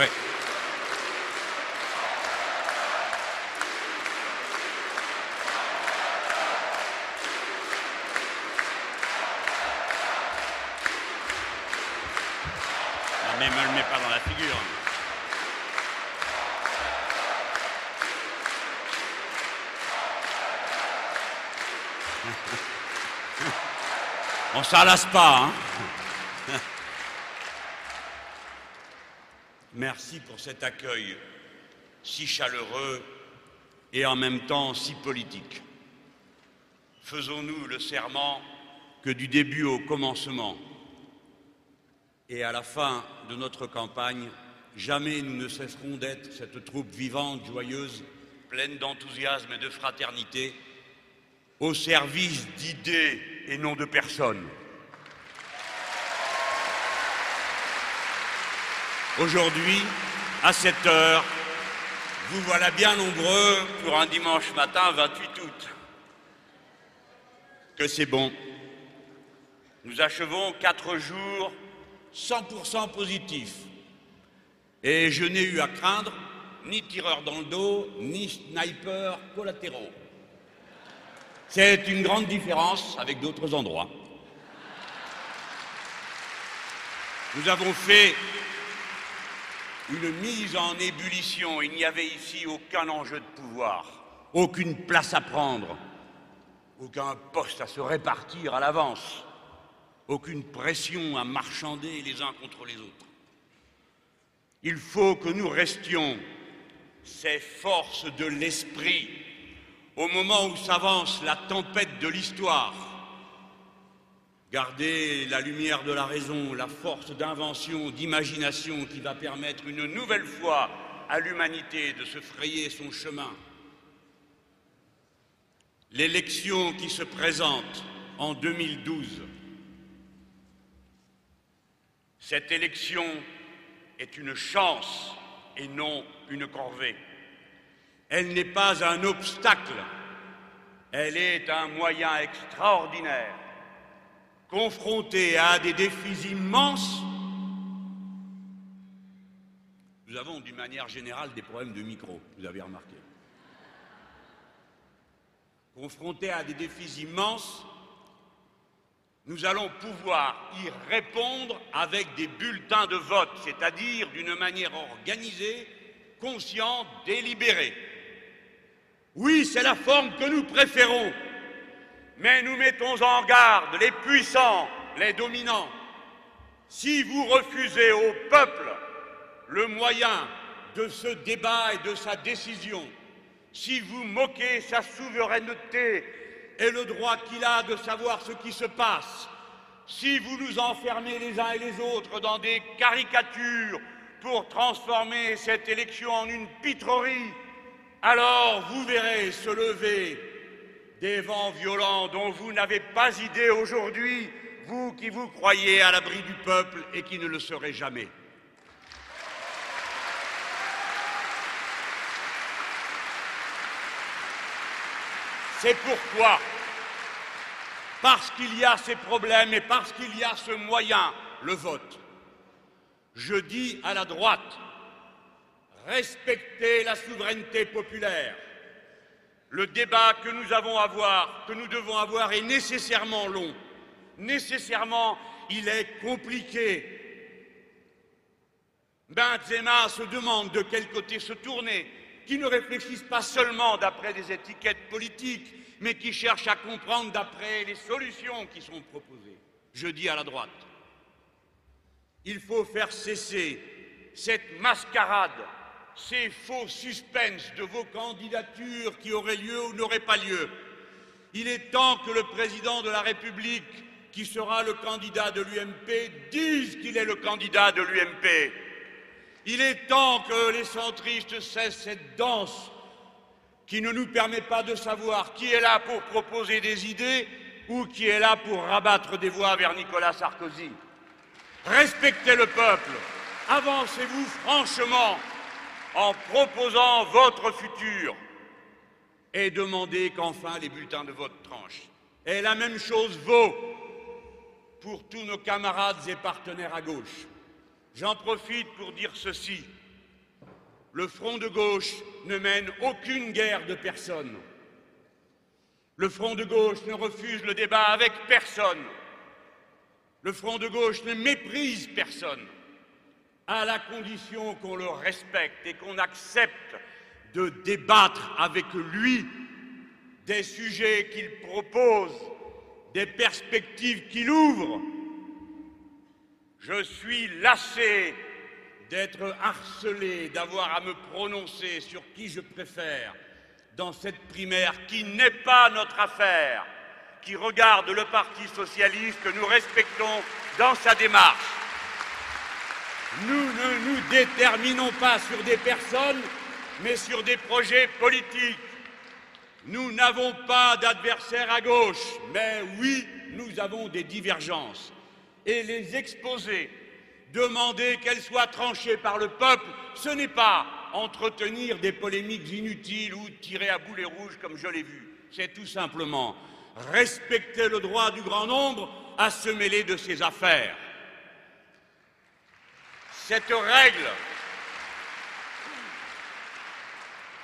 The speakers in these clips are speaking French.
Oui. Non, mais me le mets pas dans la figure. On s'en lasse pas, hein Merci pour cet accueil si chaleureux et en même temps si politique. Faisons-nous le serment que du début au commencement et à la fin de notre campagne, jamais nous ne cesserons d'être cette troupe vivante, joyeuse, pleine d'enthousiasme et de fraternité, au service d'idées et non de personnes. Aujourd'hui, à cette heure, vous voilà bien nombreux pour un dimanche matin 28 août. Que c'est bon. Nous achevons quatre jours 100% positifs. Et je n'ai eu à craindre ni tireur dans le dos, ni sniper collatéraux. C'est une grande différence avec d'autres endroits. Nous avons fait une mise en ébullition. Il n'y avait ici aucun enjeu de pouvoir, aucune place à prendre, aucun poste à se répartir à l'avance, aucune pression à marchander les uns contre les autres. Il faut que nous restions ces forces de l'esprit au moment où s'avance la tempête de l'histoire. Garder la lumière de la raison, la force d'invention, d'imagination qui va permettre une nouvelle fois à l'humanité de se frayer son chemin. L'élection qui se présente en 2012, cette élection est une chance et non une corvée. Elle n'est pas un obstacle, elle est un moyen extraordinaire. Confronté à des défis immenses, nous avons d'une manière générale des problèmes de micro, vous avez remarqué. Confronté à des défis immenses, nous allons pouvoir y répondre avec des bulletins de vote, c'est-à-dire d'une manière organisée, consciente, délibérée. Oui, c'est la forme que nous préférons, mais nous mettons en garde les puissants, les dominants. Si vous refusez au peuple le moyen de ce débat et de sa décision, si vous moquez sa souveraineté et le droit qu'il a de savoir ce qui se passe, si vous nous enfermez les uns et les autres dans des caricatures pour transformer cette élection en une pitrerie, alors vous verrez se lever des vents violents dont vous n'avez pas idée aujourd'hui, vous qui vous croyez à l'abri du peuple et qui ne le serez jamais. C'est pourquoi, parce qu'il y a ces problèmes et parce qu'il y a ce moyen, le vote, je dis à la droite, respectez la souveraineté populaire. Le débat que nous avons à que nous devons avoir est nécessairement long. Nécessairement, il est compliqué. Benzema se demande de quel côté se tourner, qui ne réfléchissent pas seulement d'après des étiquettes politiques, mais qui cherchent à comprendre d'après les solutions qui sont proposées. Je dis à la droite, il faut faire cesser cette mascarade ces faux suspens de vos candidatures qui auraient lieu ou n'auraient pas lieu. Il est temps que le président de la République, qui sera le candidat de l'UMP, dise qu'il est le candidat de l'UMP. Il est temps que les centristes cessent cette danse qui ne nous permet pas de savoir qui est là pour proposer des idées ou qui est là pour rabattre des voix vers Nicolas Sarkozy. Respectez le peuple, avancez-vous franchement en proposant votre futur et demandez qu'enfin les bulletins de vote tranchent. Et la même chose vaut pour tous nos camarades et partenaires à gauche. J'en profite pour dire ceci. Le front de gauche ne mène aucune guerre de personne. Le front de gauche ne refuse le débat avec personne. Le front de gauche ne méprise personne, à la condition qu'on le respecte et qu'on accepte de débattre avec lui des sujets qu'il propose, des perspectives qu'il ouvre. Je suis lassé d'être harcelé, d'avoir à me prononcer sur qui je préfère dans cette primaire qui n'est pas notre affaire, qui regarde le Parti socialiste que nous respectons dans sa démarche. Nous ne nous déterminons pas sur des personnes, mais sur des projets politiques. Nous n'avons pas d'adversaire à gauche, mais oui, nous avons des divergences. Et les exposer, demander qu'elles soient tranchées par le peuple, ce n'est pas entretenir des polémiques inutiles ou tirer à boulet rouge comme je l'ai vu. C'est tout simplement respecter le droit du grand nombre à se mêler de ses affaires. Cette règle,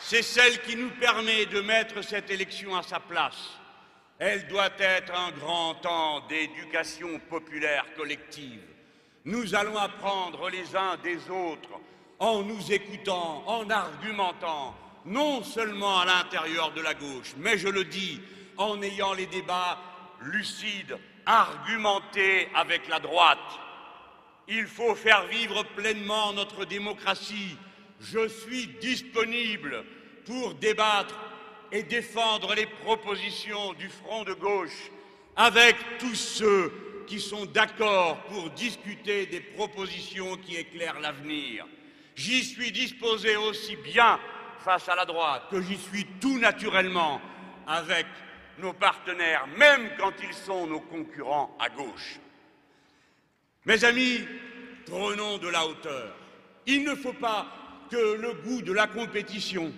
c'est celle qui nous permet de mettre cette élection à sa place. Elle doit être un grand temps d'éducation populaire collective. Nous allons apprendre les uns des autres en nous écoutant, en argumentant, non seulement à l'intérieur de la gauche, mais je le dis, en ayant les débats lucides, argumentés avec la droite. Il faut faire vivre pleinement notre démocratie. Je suis disponible pour débattre et défendre les propositions du Front de gauche avec tous ceux qui sont d'accord pour discuter des propositions qui éclairent l'avenir. J'y suis disposé aussi bien face à la droite que j'y suis tout naturellement avec nos partenaires, même quand ils sont nos concurrents à gauche. Mes amis, prenons de la hauteur. Il ne faut pas que le goût de la compétition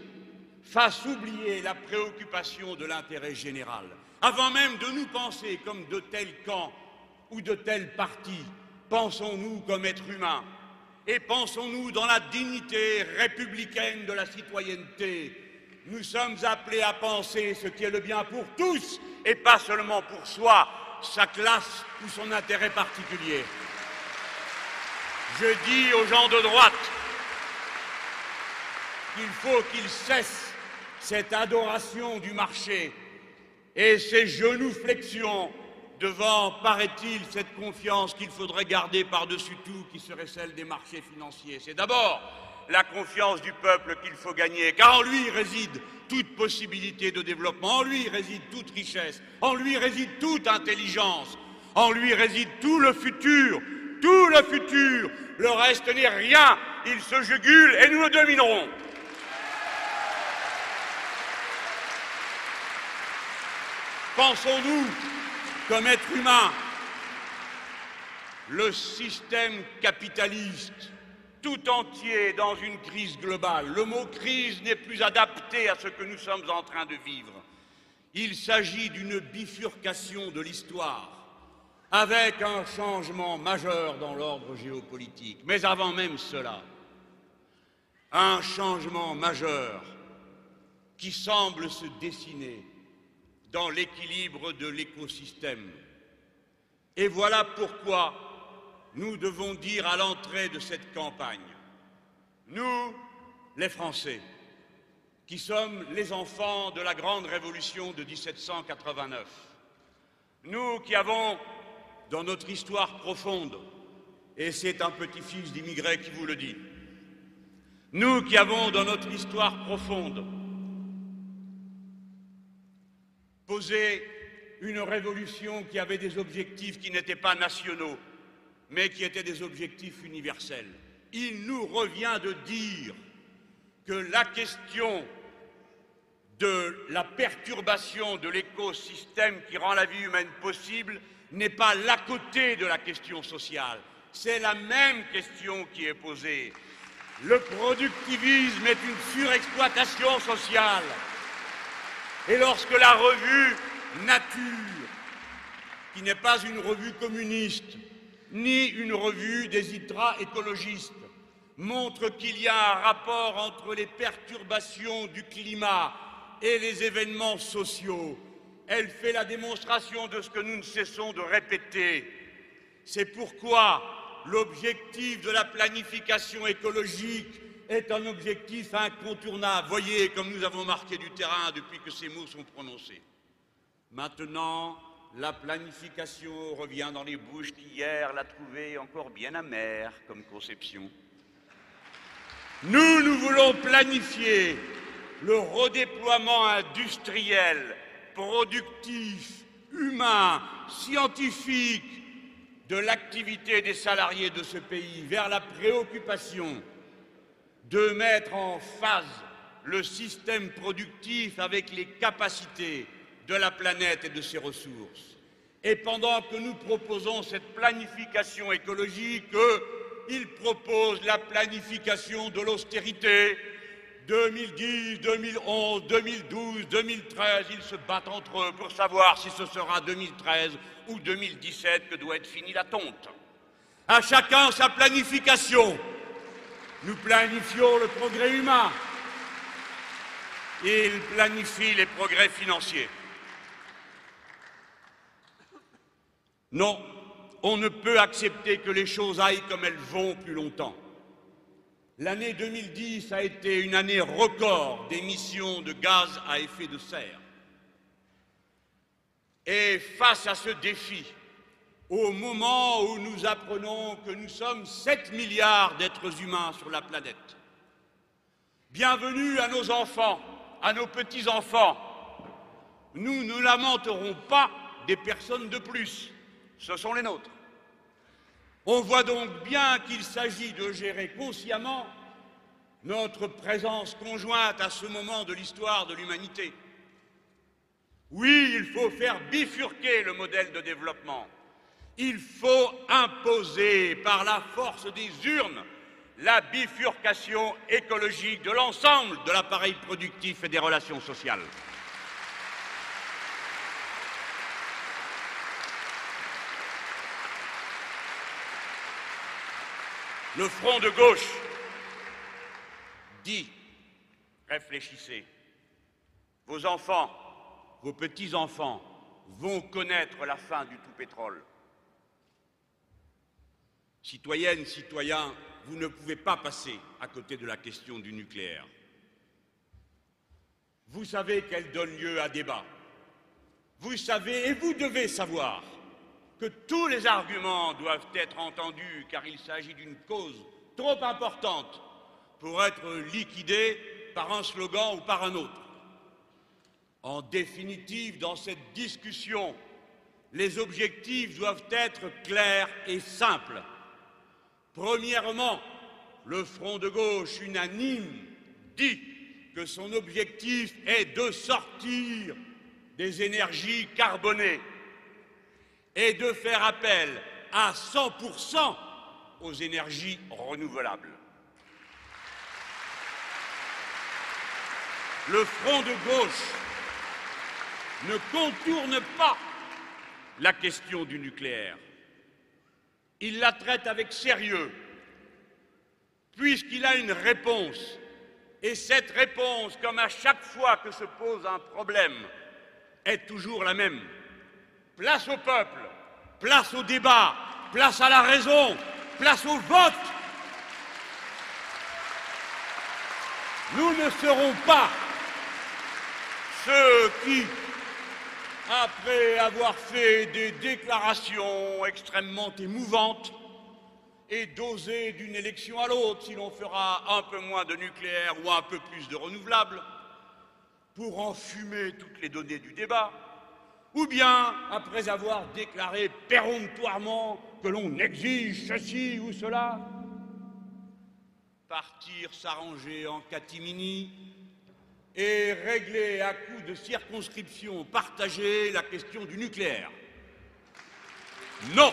fasse oublier la préoccupation de l'intérêt général. Avant même de nous penser comme de tels camps ou de tels partis, pensons-nous comme êtres humains et pensons-nous dans la dignité républicaine de la citoyenneté. Nous sommes appelés à penser ce qui est le bien pour tous et pas seulement pour soi, sa classe ou son intérêt particulier. Je dis aux gens de droite qu'il faut qu'ils cessent cette adoration du marché et ces genoux-flexions devant, paraît-il, cette confiance qu'il faudrait garder par-dessus tout, qui serait celle des marchés financiers. C'est d'abord la confiance du peuple qu'il faut gagner, car en lui réside toute possibilité de développement, en lui réside toute richesse, en lui réside toute intelligence, en lui réside tout le futur, tout le futur. Le reste n'est rien, il se jugule et nous le dominerons. Pensons-nous comme être humain, le système capitaliste tout entier dans une crise globale. Le mot crise n'est plus adapté à ce que nous sommes en train de vivre. Il s'agit d'une bifurcation de l'histoire avec un changement majeur dans l'ordre géopolitique. Mais avant même cela, un changement majeur qui semble se dessiner dans l'équilibre de l'écosystème. Et voilà pourquoi nous devons dire à l'entrée de cette campagne, nous, les Français, qui sommes les enfants de la grande révolution de 1789, nous qui avons dans notre histoire profonde, et c'est un petit-fils d'immigrés qui vous le dit, nous qui avons dans notre histoire profonde poser une révolution qui avait des objectifs qui n'étaient pas nationaux, mais qui étaient des objectifs universels. Il nous revient de dire que la question de la perturbation de l'écosystème qui rend la vie humaine possible n'est pas l'à côté de la question sociale. C'est la même question qui est posée. Le productivisme est une surexploitation sociale. Et lorsque la revue Nature, qui n'est pas une revue communiste, ni une revue des ultra-écologistes, montre qu'il y a un rapport entre les perturbations du climat et les événements sociaux. Elle fait la démonstration de ce que nous ne cessons de répéter. C'est pourquoi l'objectif de la planification écologique est un objectif incontournable. Voyez comme nous avons marqué du terrain depuis que ces mots sont prononcés. Maintenant, la planification revient dans les bouches qui hier l'a trouvée encore bien amère comme conception. Nous, nous voulons planifier le redéploiement industriel, productif, humain, scientifique de l'activité des salariés de ce pays vers la préoccupation de mettre en phase le système productif avec les capacités de la planète et de ses ressources. Et pendant que nous proposons cette planification écologique, ils proposent la planification de l'austérité. 2010, 2011, 2012, 2013, ils se battent entre eux pour savoir si ce sera 2013 ou 2017 que doit être finie la tonte. À chacun sa planification. Nous planifions le progrès humain. Ils planifient les progrès financiers. Non, on ne peut accepter que les choses aillent comme elles vont plus longtemps. L'année 2010 a été une année record d'émissions de gaz à effet de serre. Et face à ce défi, au moment où nous apprenons que nous sommes 7 milliards d'êtres humains sur la planète, bienvenue à nos enfants, à nos petits-enfants, nous ne lamenterons pas des personnes de plus ce sont les nôtres. On voit donc bien qu'il s'agit de gérer consciemment notre présence conjointe à ce moment de l'histoire de l'humanité. Oui, il faut faire bifurquer le modèle de développement. Il faut imposer par la force des urnes la bifurcation écologique de l'ensemble de l'appareil productif et des relations sociales. Le front de gauche dit, réfléchissez, vos enfants, vos petits-enfants vont connaître la fin du tout pétrole. Citoyennes, citoyens, vous ne pouvez pas passer à côté de la question du nucléaire. Vous savez qu'elle donne lieu à débat. Vous savez et vous devez savoir que tous les arguments doivent être entendus car il s'agit d'une cause trop importante pour être liquidée par un slogan ou par un autre. En définitive, dans cette discussion, les objectifs doivent être clairs et simples. Premièrement, le Front de gauche unanime dit que son objectif est de sortir des énergies carbonées et de faire appel à 100% aux énergies renouvelables. Le front de gauche ne contourne pas la question du nucléaire. Il la traite avec sérieux, puisqu'il a une réponse. Et cette réponse, comme à chaque fois que se pose un problème, est toujours la même. Place au peuple, place au débat, place à la raison, place au vote. Nous ne serons pas ceux qui, après avoir fait des déclarations extrêmement émouvantes, et d'oser d'une élection à l'autre si l'on fera un peu moins de nucléaire ou un peu plus de renouvelables, pour enfumer toutes les données du débat, ou bien après avoir déclaré péremptoirement que l'on exige ceci ou cela, partir s'arranger en catimini et régler à coup de circonscription partagée la question du nucléaire. Non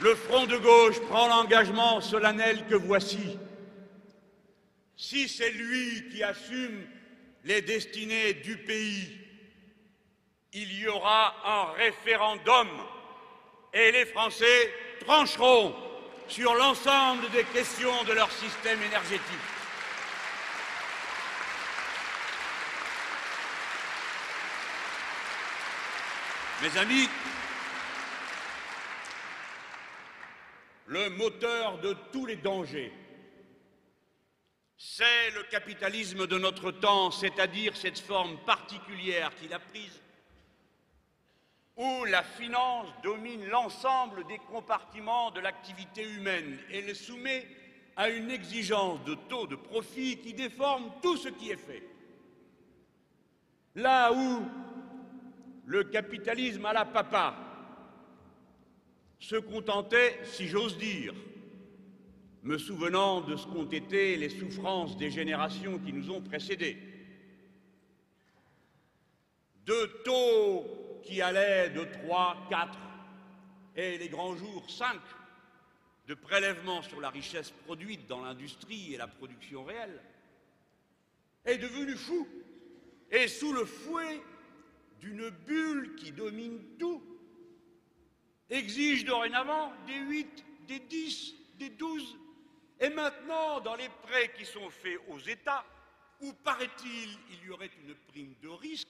Le Front de gauche prend l'engagement solennel que voici. Si c'est lui qui assume les destinées du pays, il y aura un référendum et les Français trancheront sur l'ensemble des questions de leur système énergétique. Mes amis, le moteur de tous les dangers, c'est le capitalisme de notre temps, c'est-à-dire cette forme particulière qu'il a prise, où la finance domine l'ensemble des compartiments de l'activité humaine et les soumet à une exigence de taux de profit qui déforme tout ce qui est fait. Là où le capitalisme à la papa se contentait, si j'ose dire, me souvenant de ce qu'ont été les souffrances des générations qui nous ont précédés, de taux qui allaient de 3, 4 et les grands jours 5 de prélèvements sur la richesse produite dans l'industrie et la production réelle, est devenu fou et sous le fouet d'une bulle qui domine tout, exige dorénavant des 8, des 10, des 12, et maintenant dans les prêts qui sont faits aux États, où paraît-il il y aurait une prime de risque,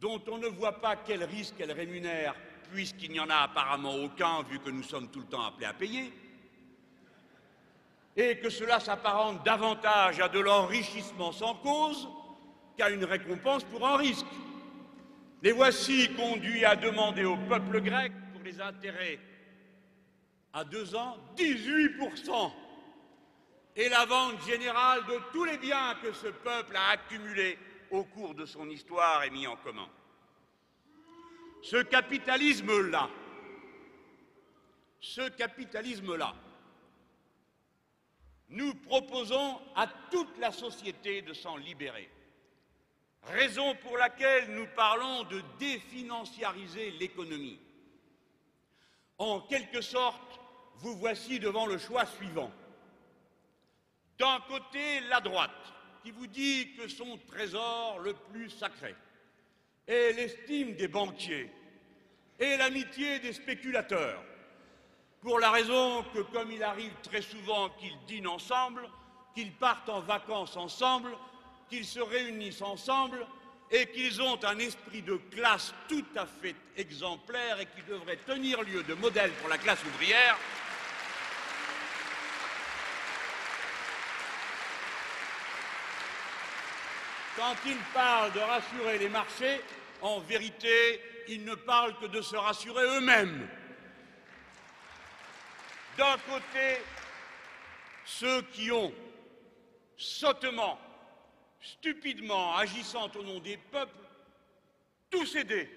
dont on ne voit pas quel risque elle rémunère, puisqu'il n'y en a apparemment aucun, vu que nous sommes tout le temps appelés à payer, et que cela s'apparente davantage à de l'enrichissement sans cause qu'à une récompense pour un risque. Les voici conduits à demander au peuple grec, pour les intérêts à deux ans, 18%, et la vente générale de tous les biens que ce peuple a accumulés au cours de son histoire est mis en commun. Ce capitalisme-là, ce capitalisme-là, nous proposons à toute la société de s'en libérer. Raison pour laquelle nous parlons de définanciariser l'économie. En quelque sorte, vous voici devant le choix suivant. D'un côté, la droite, qui vous dit que son trésor le plus sacré est l'estime des banquiers et l'amitié des spéculateurs, pour la raison que, comme il arrive très souvent qu'ils dînent ensemble, qu'ils partent en vacances ensemble, qu'ils se réunissent ensemble et qu'ils ont un esprit de classe tout à fait exemplaire et qui devrait tenir lieu de modèle pour la classe ouvrière. Quand ils parlent de rassurer les marchés, en vérité, ils ne parlent que de se rassurer eux-mêmes. D'un côté, ceux qui ont sottement stupidement agissant au nom des peuples, tout cédé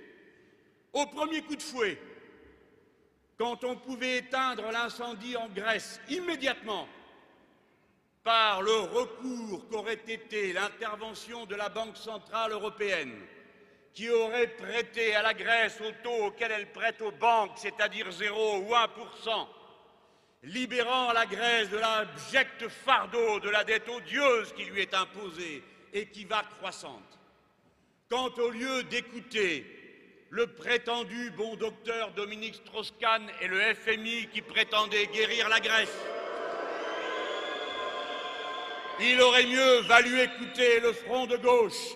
au premier coup de fouet, quand on pouvait éteindre l'incendie en Grèce immédiatement par le recours qu'aurait été l'intervention de la Banque centrale européenne, qui aurait prêté à la Grèce au taux auquel elle prête aux banques, c'est-à-dire 0 ou 1% libérant la Grèce de l'abject fardeau de la dette odieuse qui lui est imposée et qui va croissante. Quand au lieu d'écouter le prétendu bon docteur Dominique Strauss-Kahn et le FMI qui prétendait guérir la Grèce, il aurait mieux valu écouter le front de gauche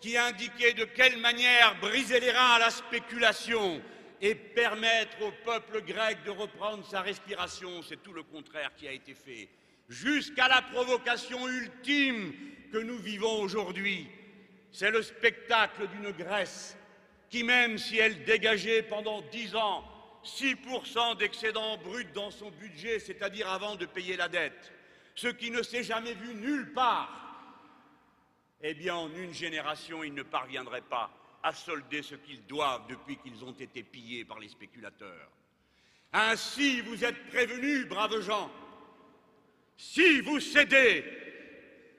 qui indiquait de quelle manière briser les reins à la spéculation et permettre au peuple grec de reprendre sa respiration. C'est tout le contraire qui a été fait. Jusqu'à la provocation ultime que nous vivons aujourd'hui. C'est le spectacle d'une Grèce qui, même si elle dégageait pendant dix ans 6% d'excédent brut dans son budget, c'est-à-dire avant de payer la dette, ce qui ne s'est jamais vu nulle part, eh bien, en une génération, ils ne parviendraient pas à solder ce qu'ils doivent depuis qu'ils ont été pillés par les spéculateurs. Ainsi, vous êtes prévenus, braves gens. Si vous cédez,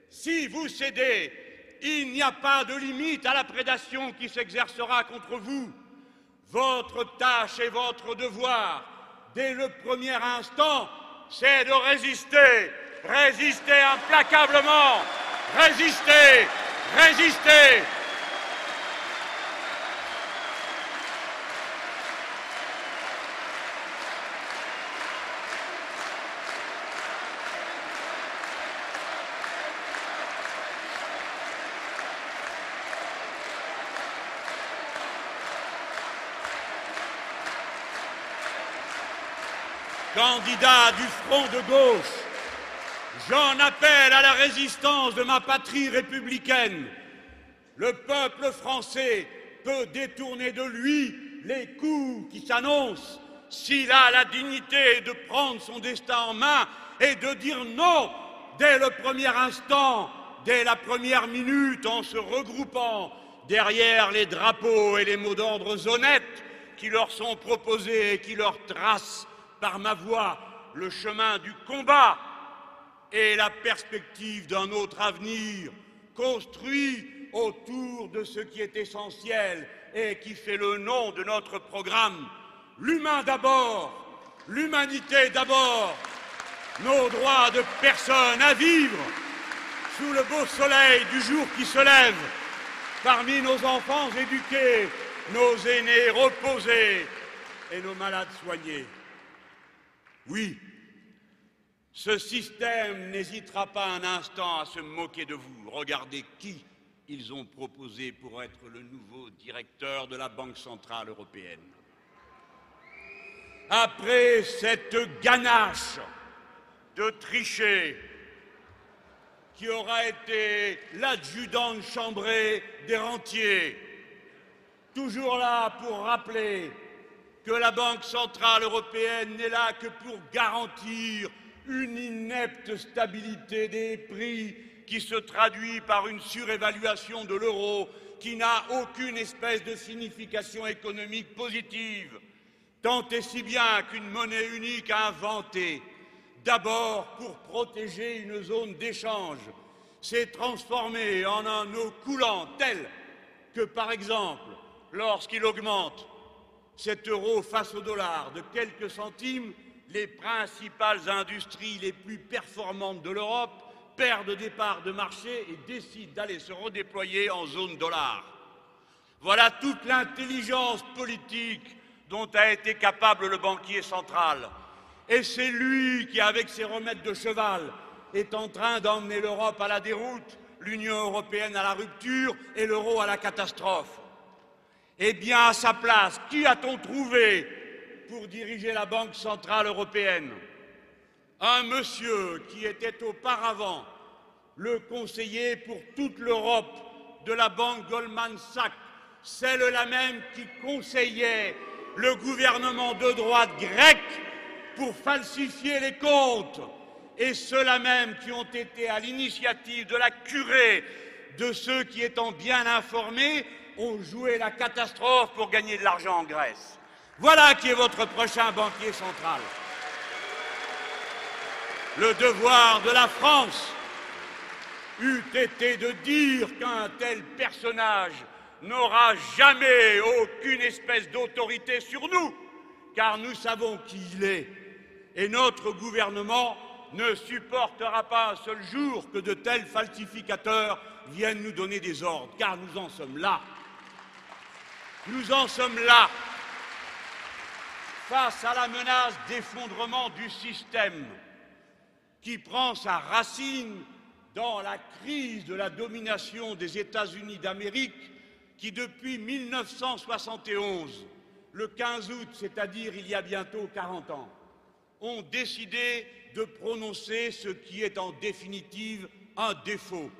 si vous cédez, il n'y a pas de limite à la prédation qui s'exercera contre vous. Votre tâche et votre devoir, dès le premier instant, c'est de résister, Résistez implacablement. Résistez. Résistez. Candidat du front de gauche, j'en appelle à la résistance de ma patrie républicaine. Le peuple français peut détourner de lui les coups qui s'annoncent s'il a la dignité de prendre son destin en main et de dire non dès le premier instant, dès la première minute, en se regroupant derrière les drapeaux et les mots d'ordre honnêtes qui leur sont proposés et qui leur tracent par ma voix le chemin du combat et la perspective d'un autre avenir construit autour de ce qui est essentiel et qui fait le nom de notre programme. L'humain d'abord, l'humanité d'abord, nos droits de personne à vivre sous le beau soleil du jour qui se lève, parmi nos enfants éduqués, nos aînés reposés et nos malades soignés. Oui, ce système n'hésitera pas un instant à se moquer de vous. Regardez qui ils ont proposé pour être le nouveau directeur de la Banque centrale européenne. Après cette ganache de tricher qui aura été l'adjudant chambré des rentiers, toujours là pour rappeler que la Banque centrale européenne n'est là que pour garantir une inepte stabilité des prix qui se traduit par une surévaluation de l'euro qui n'a aucune espèce de signification économique positive, tant et si bien qu'une monnaie unique a inventé, d'abord pour protéger une zone d'échange, s'est transformée en un eau coulant tel que, par exemple, lorsqu'il augmente cet euro face au dollar de quelques centimes, les principales industries les plus performantes de l'Europe perdent des parts de marché et décident d'aller se redéployer en zone dollar. Voilà toute l'intelligence politique dont a été capable le banquier central. Et c'est lui qui, avec ses remèdes de cheval, est en train d'emmener l'Europe à la déroute, l'Union européenne à la rupture et l'euro à la catastrophe. Eh bien, à sa place, qui a-t-on trouvé pour diriger la Banque centrale européenne. Un monsieur qui était auparavant le conseiller pour toute l'Europe de la banque Goldman Sachs, celle-là même qui conseillait le gouvernement de droite grec pour falsifier les comptes, et ceux-là même qui ont été à l'initiative de la curée de ceux qui, étant bien informés, ont joué la catastrophe pour gagner de l'argent en Grèce. Voilà qui est votre prochain banquier central. Le devoir de la France eût été de dire qu'un tel personnage n'aura jamais aucune espèce d'autorité sur nous, car nous savons qui il est, et notre gouvernement ne supportera pas un seul jour que de tels falsificateurs viennent nous donner des ordres, car nous en sommes là. Nous en sommes là, face à la menace d'effondrement du système qui prend sa racine dans la crise de la domination des États-Unis d'Amérique qui, depuis 1971, le 15 août, c'est-à-dire il y a bientôt 40 ans, ont décidé de prononcer ce qui est en définitive un défaut,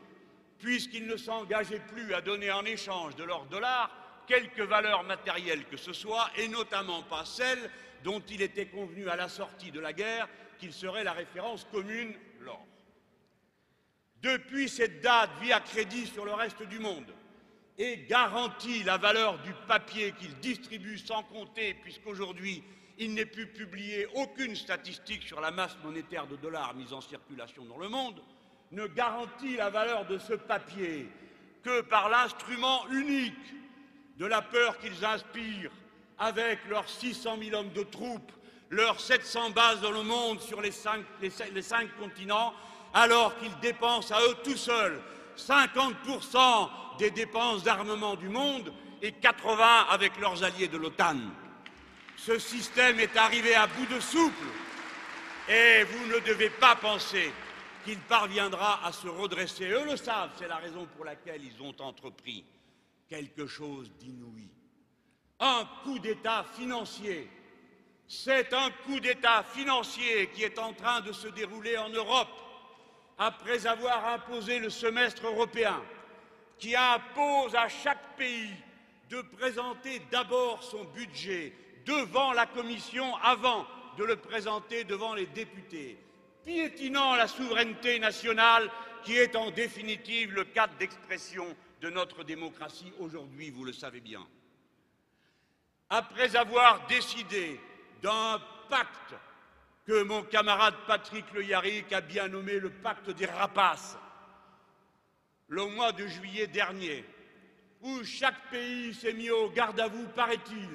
puisqu'ils ne s'engageaient plus à donner en échange de leurs dollars quelque valeur matérielle que ce soit, et notamment pas celle dont il était convenu à la sortie de la guerre qu'il serait la référence commune, l'or. Depuis cette date, vit à crédit sur le reste du monde et garantit la valeur du papier qu'il distribue sans compter, puisqu'aujourd'hui, il n'est plus publié aucune statistique sur la masse monétaire de dollars mise en circulation dans le monde, ne garantit la valeur de ce papier que par l'instrument unique de la peur qu'ils inspirent avec leurs 600 000 hommes de troupes, leurs 700 bases dans le monde sur les cinq, continents, alors qu'ils dépensent à eux tout seuls 50% des dépenses d'armement du monde et 80 avec leurs alliés de l'OTAN. Ce système est arrivé à bout de souple et vous ne devez pas penser qu'il parviendra à se redresser. Eux le savent, c'est la raison pour laquelle ils ont entrepris quelque chose d'inouï. Un coup d'État financier C'est un coup d'État financier qui est en train de se dérouler en Europe après avoir imposé le semestre européen, qui impose à chaque pays de présenter d'abord son budget devant la Commission avant de le présenter devant les députés, piétinant la souveraineté nationale qui est en définitive le cadre d'expression de notre démocratie aujourd'hui, vous le savez bien. Après avoir décidé d'un pacte que mon camarade Patrick Le Yarrick a bien nommé le pacte des rapaces, le mois de juillet dernier, où chaque pays s'est mis au garde à vous, paraît-il,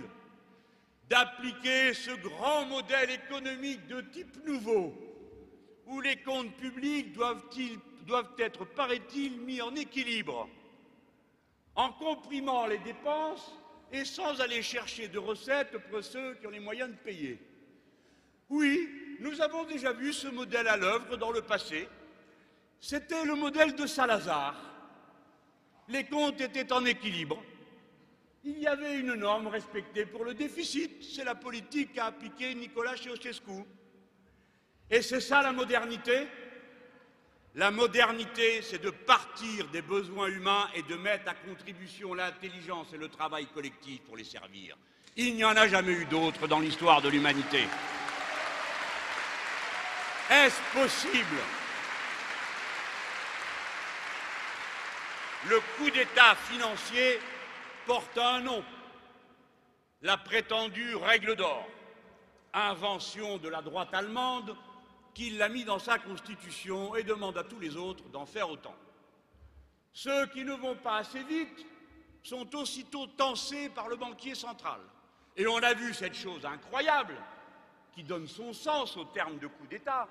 d'appliquer ce grand modèle économique de type nouveau, où les comptes publics doivent, doivent être, paraît-il, mis en équilibre, en comprimant les dépenses et sans aller chercher de recettes pour ceux qui ont les moyens de payer. Oui, nous avons déjà vu ce modèle à l'œuvre dans le passé. C'était le modèle de Salazar. Les comptes étaient en équilibre. Il y avait une norme respectée pour le déficit. C'est la politique qu'a appliquée Nicolas Ceausescu. Et c'est ça la modernité la modernité, c'est de partir des besoins humains et de mettre à contribution l'intelligence et le travail collectif pour les servir. Il n'y en a jamais eu d'autres dans l'histoire de l'humanité. Est-ce possible? Le coup d'État financier porte un nom, la prétendue règle d'or, invention de la droite allemande qu'il l'a mis dans sa constitution et demande à tous les autres d'en faire autant. Ceux qui ne vont pas assez vite sont aussitôt tensés par le banquier central. Et on a vu cette chose incroyable qui donne son sens au terme de coup d'État.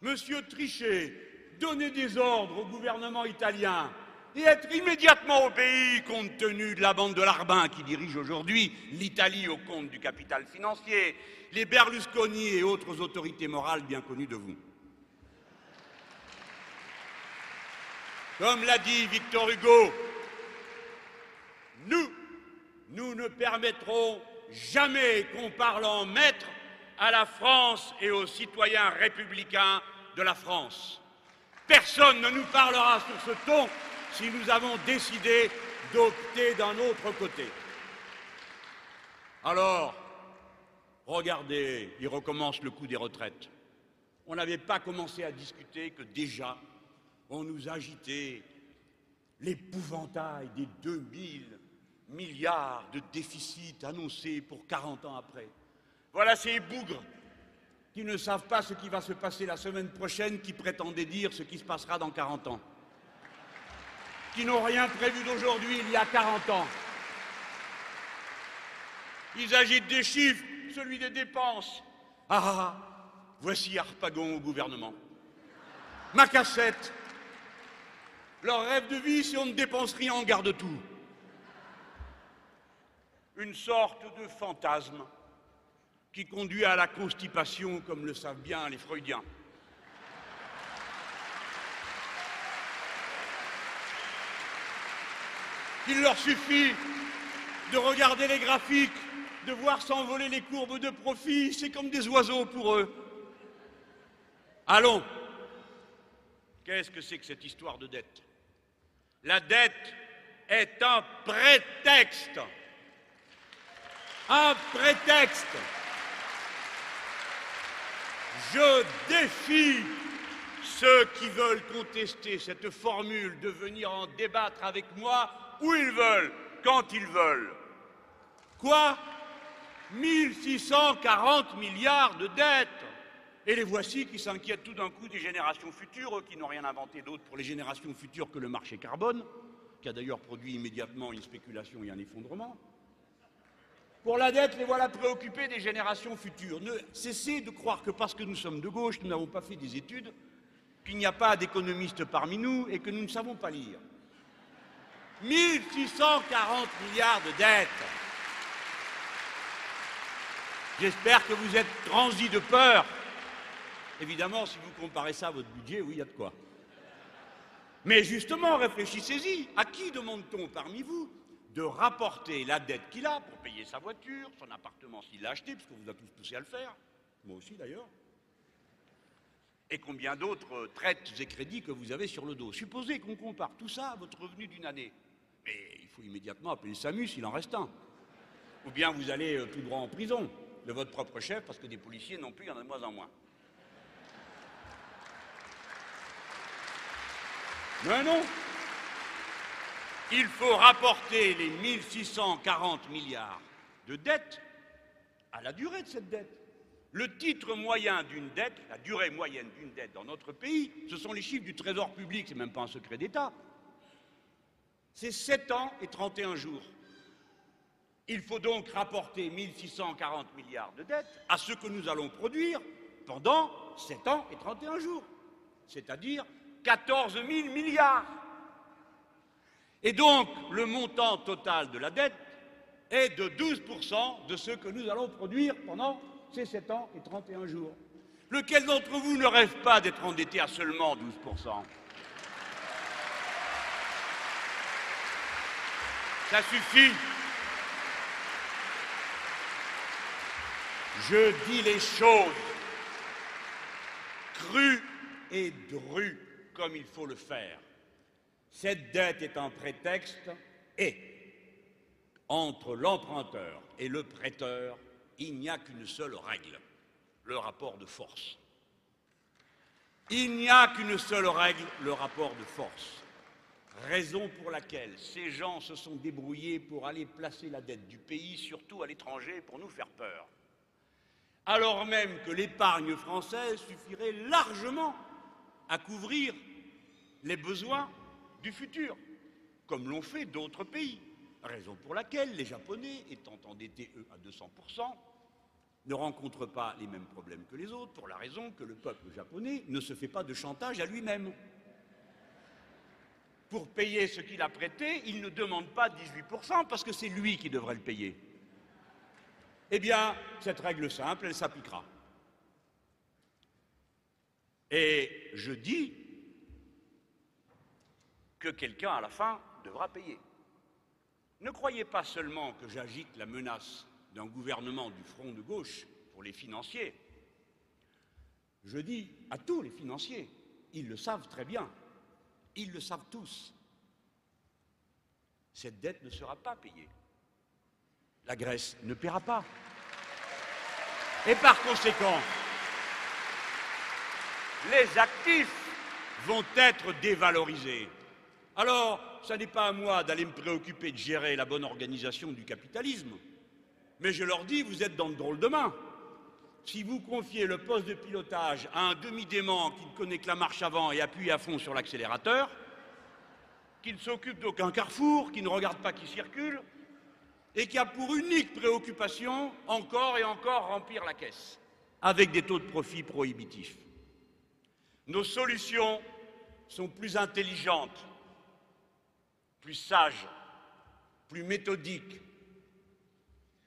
Monsieur Trichet donner des ordres au gouvernement italien et être immédiatement au pays compte tenu de la bande de Larbin qui dirige aujourd'hui l'Italie au compte du capital financier, les Berlusconi et autres autorités morales bien connues de vous. Comme l'a dit Victor Hugo, nous, nous ne permettrons jamais qu'on parle en maître à la France et aux citoyens républicains de la France. Personne ne nous parlera sur ce ton si nous avons décidé d'opter d'un autre côté. Alors, regardez, il recommence le coup des retraites. On n'avait pas commencé à discuter que déjà on nous agitait l'épouvantail des 2000 milliards de déficit annoncés pour 40 ans après. Voilà ces bougres qui ne savent pas ce qui va se passer la semaine prochaine, qui prétendaient dire ce qui se passera dans 40 ans qui n'ont rien prévu d'aujourd'hui il y a 40 ans. Ils agitent des chiffres, celui des dépenses. Ah, ah, ah voici Harpagon au gouvernement. Ma cassette. Leur rêve de vie, si on ne dépense rien, on garde tout. Une sorte de fantasme qui conduit à la constipation, comme le savent bien les Freudiens. Il leur suffit de regarder les graphiques, de voir s'envoler les courbes de profit. C'est comme des oiseaux pour eux. Allons. Qu'est-ce que c'est que cette histoire de dette? La dette est un prétexte. Un prétexte. Je défie ceux qui veulent contester cette formule de venir en débattre avec moi où ils veulent, quand ils veulent. Quoi? 1640 milliards de dettes Et les voici qui s'inquiètent tout d'un coup des générations futures, qui n'ont rien inventé d'autre pour les générations futures que le marché carbone, qui a d'ailleurs produit immédiatement une spéculation et un effondrement. Pour la dette, les voilà préoccupés des générations futures. Ne cessez de croire que parce que nous sommes de gauche, nous n'avons pas fait des études, qu'il n'y a pas d'économistes parmi nous et que nous ne savons pas lire. 1640 milliards de dettes. J'espère que vous êtes transi de peur. Évidemment, si vous comparez ça à votre budget, oui, il y a de quoi. Mais justement, réfléchissez-y. À qui demande-t-on parmi vous de rapporter la dette qu'il a pour payer sa voiture, son appartement s'il l'a acheté, puisqu'on vous a tous poussé à le faire, moi aussi d'ailleurs, et combien d'autres traites et crédits que vous avez sur le dos. Supposez qu'on compare tout ça à votre revenu d'une année. Mais il faut immédiatement appeler le SAMU s'il en reste un. Ou bien vous allez euh, tout droit en prison de votre propre chef, parce que des policiers non plus, il y en a de moins en moins. Mais non Il faut rapporter les 1640 milliards de dettes à la durée de cette dette. Le titre moyen d'une dette, la durée moyenne d'une dette dans notre pays, ce sont les chiffres du Trésor public, c'est même pas un secret d'État. C'est 7 ans et 31 jours. Il faut donc rapporter 1640 milliards de dettes à ce que nous allons produire pendant 7 ans et 31 jours, c'est-à-dire 14 000 milliards. Et donc, le montant total de la dette est de 12% de ce que nous allons produire pendant ces 7 ans et 31 jours. Lequel d'entre vous ne rêve pas d'être endetté à seulement 12% Ça suffit. Je dis les choses crues et drues comme il faut le faire. Cette dette est un prétexte et entre l'emprunteur et le prêteur, il n'y a qu'une seule règle, le rapport de force. Il n'y a qu'une seule règle, le rapport de force. Raison pour laquelle ces gens se sont débrouillés pour aller placer la dette du pays, surtout à l'étranger, pour nous faire peur. Alors même que l'épargne française suffirait largement à couvrir les besoins du futur, comme l'ont fait d'autres pays. Raison pour laquelle les Japonais, étant endettés, eux, à 200%, ne rencontrent pas les mêmes problèmes que les autres, pour la raison que le peuple japonais ne se fait pas de chantage à lui-même. Pour payer ce qu'il a prêté, il ne demande pas 18%, parce que c'est lui qui devrait le payer. Eh bien, cette règle simple, elle s'appliquera. Et je dis que quelqu'un, à la fin, devra payer. Ne croyez pas seulement que j'agite la menace d'un gouvernement du front de gauche pour les financiers. Je dis à tous les financiers, ils le savent très bien, ils le savent tous, cette dette ne sera pas payée. La Grèce ne paiera pas. Et par conséquent, les actifs vont être dévalorisés. Alors, ce n'est pas à moi d'aller me préoccuper de gérer la bonne organisation du capitalisme, mais je leur dis, vous êtes dans le drôle de main. Si vous confiez le poste de pilotage à un demi-dément qui ne connaît que la marche avant et appuie à fond sur l'accélérateur, qui ne s'occupe d'aucun carrefour, qui ne regarde pas qui circule, et qui a pour unique préoccupation encore et encore remplir la caisse, avec des taux de profit prohibitifs. Nos solutions sont plus intelligentes, plus sages, plus méthodiques,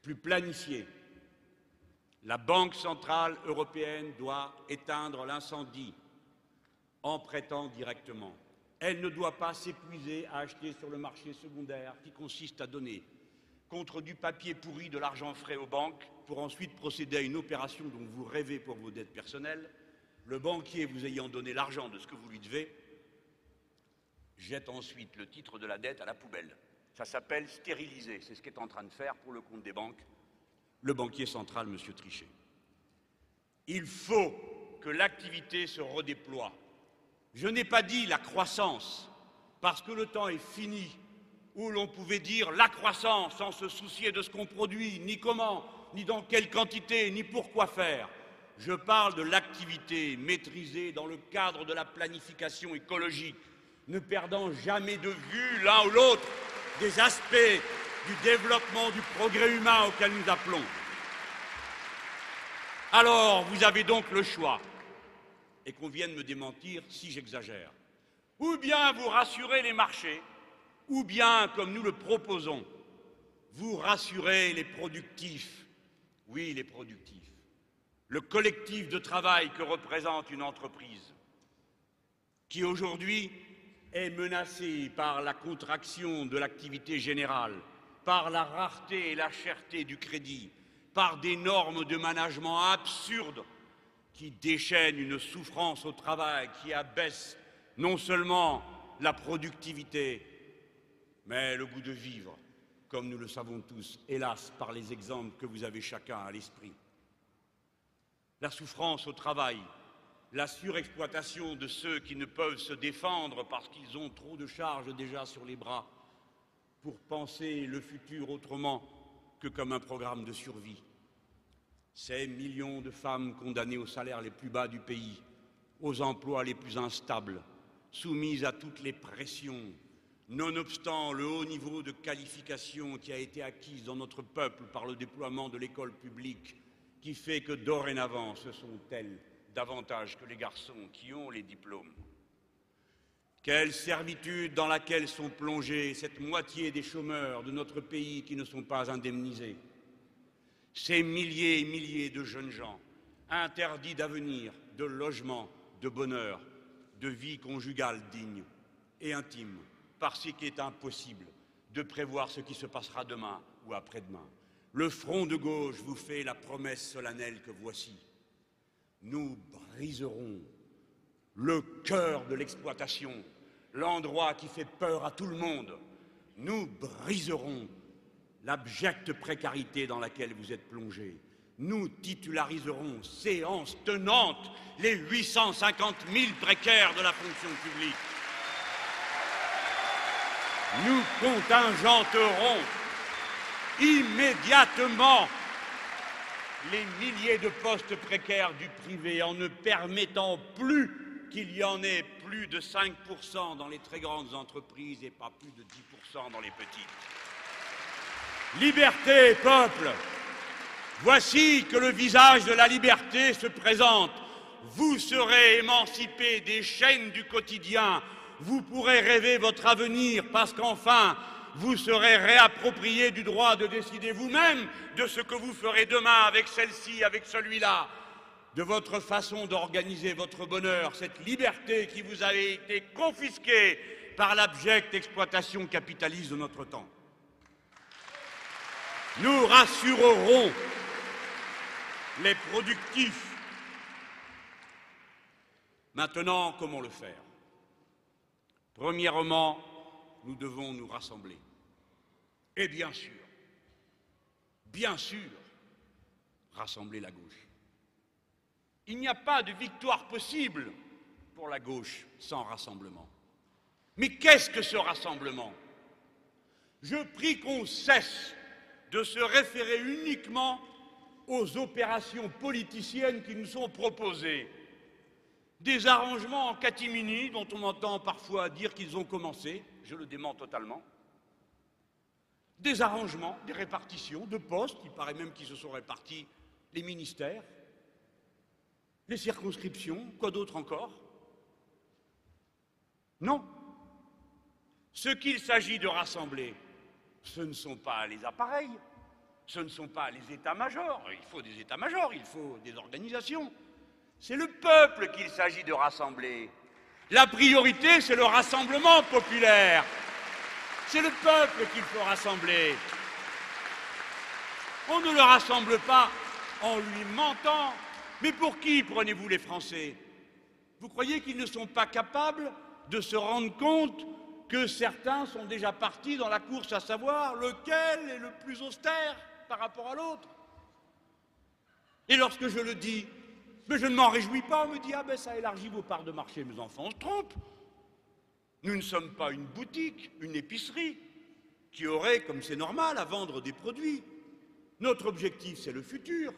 plus planifiées. La Banque centrale européenne doit éteindre l'incendie en prêtant directement. Elle ne doit pas s'épuiser à acheter sur le marché secondaire qui consiste à donner contre du papier pourri de l'argent frais aux banques pour ensuite procéder à une opération dont vous rêvez pour vos dettes personnelles le banquier vous ayant donné l'argent de ce que vous lui devez, jette ensuite le titre de la dette à la poubelle. Ça s'appelle stériliser. C'est ce qu'est en train de faire pour le compte des banques le banquier central, M. Trichet. Il faut que l'activité se redéploie. Je n'ai pas dit la croissance, parce que le temps est fini où l'on pouvait dire la croissance sans se soucier de ce qu'on produit, ni comment, ni dans quelle quantité, ni pourquoi faire. Je parle de l'activité maîtrisée dans le cadre de la planification écologique, ne perdant jamais de vue l'un ou l'autre des aspects du développement du progrès humain auquel nous appelons. Alors, vous avez donc le choix, et qu'on vienne me démentir si j'exagère. Ou bien vous rassurez les marchés, ou bien, comme nous le proposons, vous rassurez les productifs. Oui, les productifs le collectif de travail que représente une entreprise, qui aujourd'hui est menacé par la contraction de l'activité générale par la rareté et la cherté du crédit, par des normes de management absurdes qui déchaînent une souffrance au travail, qui abaisse non seulement la productivité, mais le goût de vivre, comme nous le savons tous, hélas, par les exemples que vous avez chacun à l'esprit. La souffrance au travail, la surexploitation de ceux qui ne peuvent se défendre parce qu'ils ont trop de charges déjà sur les bras pour penser le futur autrement que comme un programme de survie. Ces millions de femmes condamnées aux salaires les plus bas du pays, aux emplois les plus instables, soumises à toutes les pressions, nonobstant le haut niveau de qualification qui a été acquis dans notre peuple par le déploiement de l'école publique, qui fait que dorénavant ce sont elles davantage que les garçons qui ont les diplômes. Quelle servitude dans laquelle sont plongés cette moitié des chômeurs de notre pays qui ne sont pas indemnisés. Ces milliers et milliers de jeunes gens interdits d'avenir, de logement, de bonheur, de vie conjugale digne et intime, parce qu'il est impossible de prévoir ce qui se passera demain ou après-demain. Le front de gauche vous fait la promesse solennelle que voici. Nous briserons le cœur de l'exploitation, l'endroit qui fait peur à tout le monde. Nous briserons l'abjecte précarité dans laquelle vous êtes plongés. Nous titulariserons séance tenante les 850 000 précaires de la fonction publique. Nous contingenterons immédiatement les milliers de postes précaires du privé en ne permettant plus qu'il y en ait plus de 5% dans les très grandes entreprises et pas plus de 10% dans les petites. Liberté, peuple, voici que le visage de la liberté se présente. Vous serez émancipés des chaînes du quotidien. Vous pourrez rêver votre avenir parce qu'enfin, vous serez réapproprié du droit de décider vous-même de ce que vous ferez demain avec celle-ci, avec celui-là, de votre façon d'organiser votre bonheur, cette liberté qui vous a été confisquée par l'abjecte exploitation capitaliste de notre temps. Nous rassurerons les productifs. Maintenant, comment le faire? Premièrement, nous devons nous rassembler. Et bien sûr, bien sûr, rassembler la gauche. Il n'y a pas de victoire possible pour la gauche sans rassemblement. Mais qu'est-ce que ce rassemblement? Je prie qu'on cesse de se référer uniquement aux opérations politiciennes qui nous sont proposées. Des arrangements en catimini dont on entend parfois dire qu'ils ont commencé, je le dément totalement. Des arrangements, des répartitions de postes, il paraît même qu'ils se sont répartis les ministères, les circonscriptions, quoi d'autre encore? Non. Ce qu'il s'agit de rassembler, ce ne sont pas les appareils, ce ne sont pas les états-majors, il faut des états-majors, il faut des organisations. C'est le peuple qu'il s'agit de rassembler. La priorité, c'est le rassemblement populaire. C'est le peuple qu'il faut rassembler. On ne le rassemble pas en lui mentant. Mais pour qui prenez-vous les Français? Vous croyez qu'ils ne sont pas capables de se rendre compte que certains sont déjà partis dans la course à savoir lequel est le plus austère par rapport à l'autre? Et lorsque je le dis, mais je ne m'en réjouis pas, on me dit, ah ben ça élargit vos parts de marché, mes enfants, on se trompe. Nous ne sommes pas une boutique, une épicerie, qui aurait, comme c'est normal, à vendre des produits. Notre objectif, c'est le futur.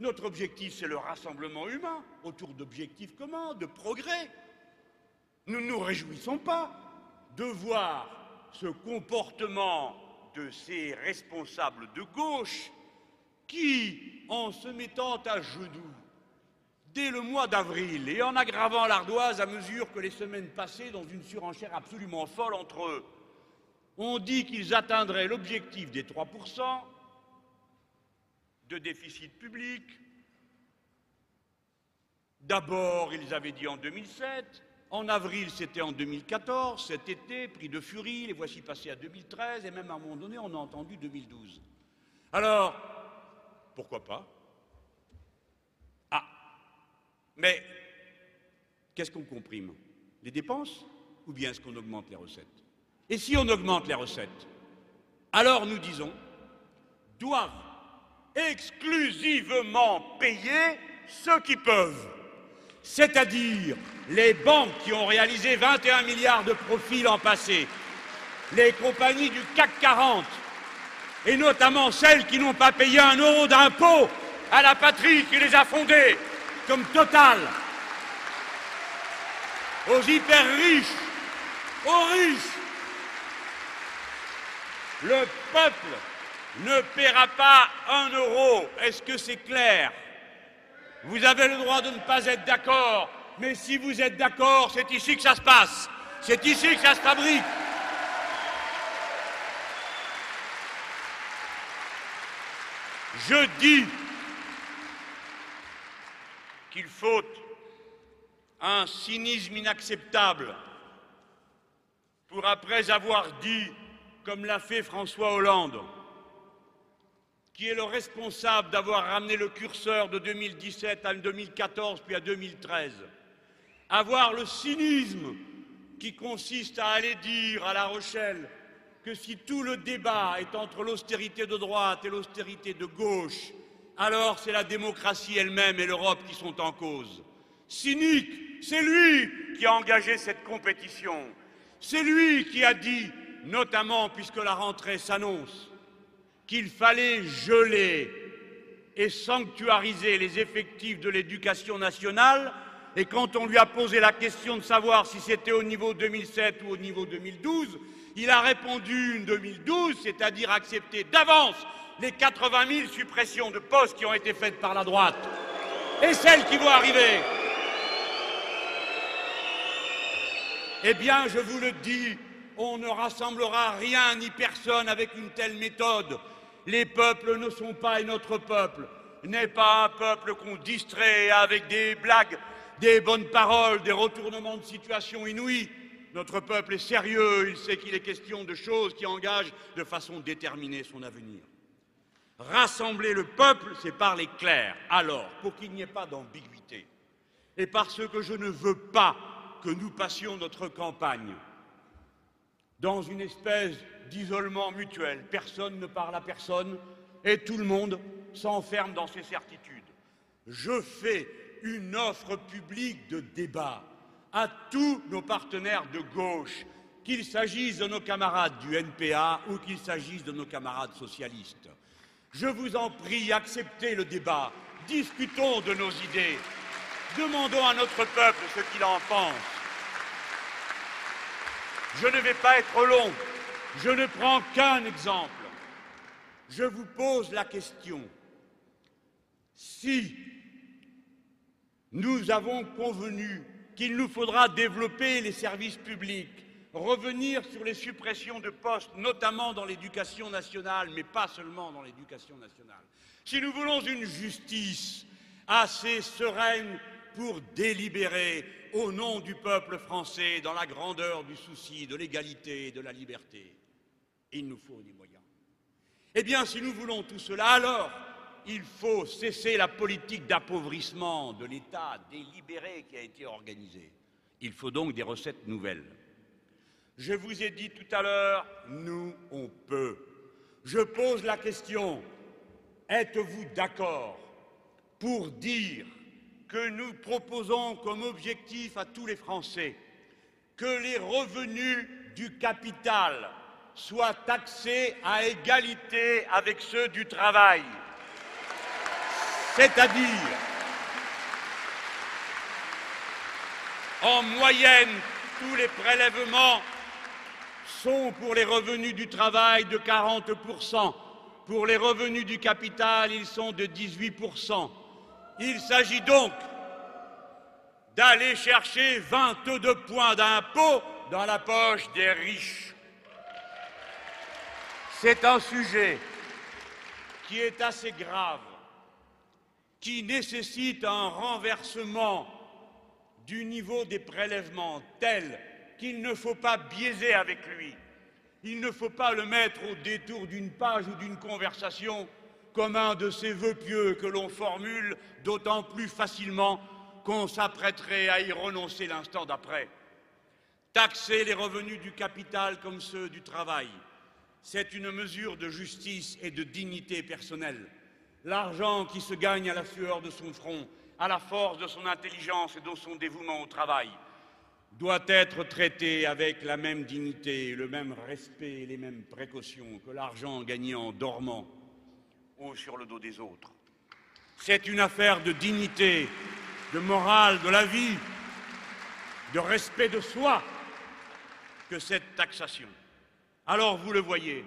Notre objectif, c'est le rassemblement humain autour d'objectifs communs, de progrès. Nous ne nous réjouissons pas de voir ce comportement de ces responsables de gauche qui, en se mettant à genoux, dès le mois d'avril et en aggravant l'ardoise à mesure que les semaines passaient dans une surenchère absolument folle entre eux. On dit qu'ils atteindraient l'objectif des 3% de déficit public. D'abord, ils avaient dit en 2007, En avril, c'était en 2014, cet été, prix de furie, les voici passés à 2013, et même à un moment donné, on a entendu 2012. Alors, pourquoi pas? Ah, mais qu'est-ce qu'on comprime? Les dépenses ou bien est-ce qu'on augmente les recettes? Et si on augmente les recettes, alors nous disons, doivent exclusivement payer ceux qui peuvent, c'est-à-dire les banques qui ont réalisé 21 milliards de profits l'an passé, les compagnies du CAC 40, et notamment celles qui n'ont pas payé un euro d'impôt à la patrie qui les a fondées, comme Total, aux hyper riches, aux riches. Le peuple ne paiera pas un euro. Est-ce que c'est clair? Vous avez le droit de ne pas être d'accord, mais si vous êtes d'accord, c'est ici que ça se passe. C'est ici que ça se fabrique. Je dis qu'il faut un cynisme inacceptable pour, après avoir dit, comme l'a fait François Hollande, qui est le responsable d'avoir ramené le curseur de 2017 à 2014 puis à 2013, avoir le cynisme qui consiste à aller dire à La Rochelle que si tout le débat est entre l'austérité de droite et l'austérité de gauche, alors c'est la démocratie elle-même et l'Europe qui sont en cause. Cynique, c'est lui qui a engagé cette compétition. C'est lui qui a dit, notamment puisque la rentrée s'annonce, qu'il fallait geler et sanctuariser les effectifs de l'éducation nationale. Et quand on lui a posé la question de savoir si c'était au niveau 2007 ou au niveau 2012, il a répondu 2012, c'est-à-dire accepter d'avance les 80 000 suppressions de postes qui ont été faites par la droite et celles qui vont arriver. Eh bien, je vous le dis, on ne rassemblera rien ni personne avec une telle méthode. Les peuples ne sont pas, et notre peuple n'est pas un peuple qu'on distrait avec des blagues, des bonnes paroles, des retournements de situation inouïs. Notre peuple est sérieux, il sait qu'il est question de choses qui engagent de façon déterminée son avenir. Rassembler le peuple, c'est parler clair. Alors, pour qu'il n'y ait pas d'ambiguïté, et parce que je ne veux pas que nous passions notre campagne dans une espèce d'isolement mutuel. Personne ne parle à personne et tout le monde s'enferme dans ses certitudes. Je fais une offre publique de débat à tous nos partenaires de gauche, qu'il s'agisse de nos camarades du NPA ou qu'il s'agisse de nos camarades socialistes. Je vous en prie, acceptez le débat, discutons de nos idées, Demandons à notre peuple ce qu'il en pense. Je ne vais pas être long. Je ne prends qu'un exemple. Je vous pose la question. Si nous avons convenu qu'il nous faudra développer les services publics, revenir sur les suppressions de postes, notamment dans l'éducation nationale, mais pas seulement dans l'éducation nationale, si nous voulons une justice assez sereine pour délibérer au nom du peuple français dans la grandeur du souci de l'égalité et de la liberté. Il nous faut des moyens. Eh bien, si nous voulons tout cela, alors il faut cesser la politique d'appauvrissement de l'État délibéré qui a été organisée. Il faut donc des recettes nouvelles. Je vous ai dit tout à l'heure, nous, on peut. Je pose la question, êtes-vous d'accord pour dire que nous proposons comme objectif à tous les Français que les revenus du capital soient taxés à égalité avec ceux du travail. C'est-à-dire, en moyenne, tous les prélèvements sont pour les revenus du travail de 40%. Pour les revenus du capital, ils sont de 18%. Il s'agit donc d'aller chercher 22 points d'impôt dans la poche des riches. C'est un sujet qui est assez grave, qui nécessite un renversement du niveau des prélèvements tel qu'il ne faut pas biaiser avec lui. Il ne faut pas le mettre au détour d'une page ou d'une conversation comme un de ces vœux pieux que l'on formule d'autant plus facilement qu'on s'apprêterait à y renoncer l'instant d'après. Taxer les revenus du capital comme ceux du travail, c'est une mesure de justice et de dignité personnelle. L'argent qui se gagne à la sueur de son front, à la force de son intelligence et de son dévouement au travail, doit être traité avec la même dignité, le même respect et les mêmes précautions que l'argent gagné en dormant ou sur le dos des autres. C'est une affaire de dignité, de morale, de la vie, de respect de soi que cette taxation. Alors vous le voyez,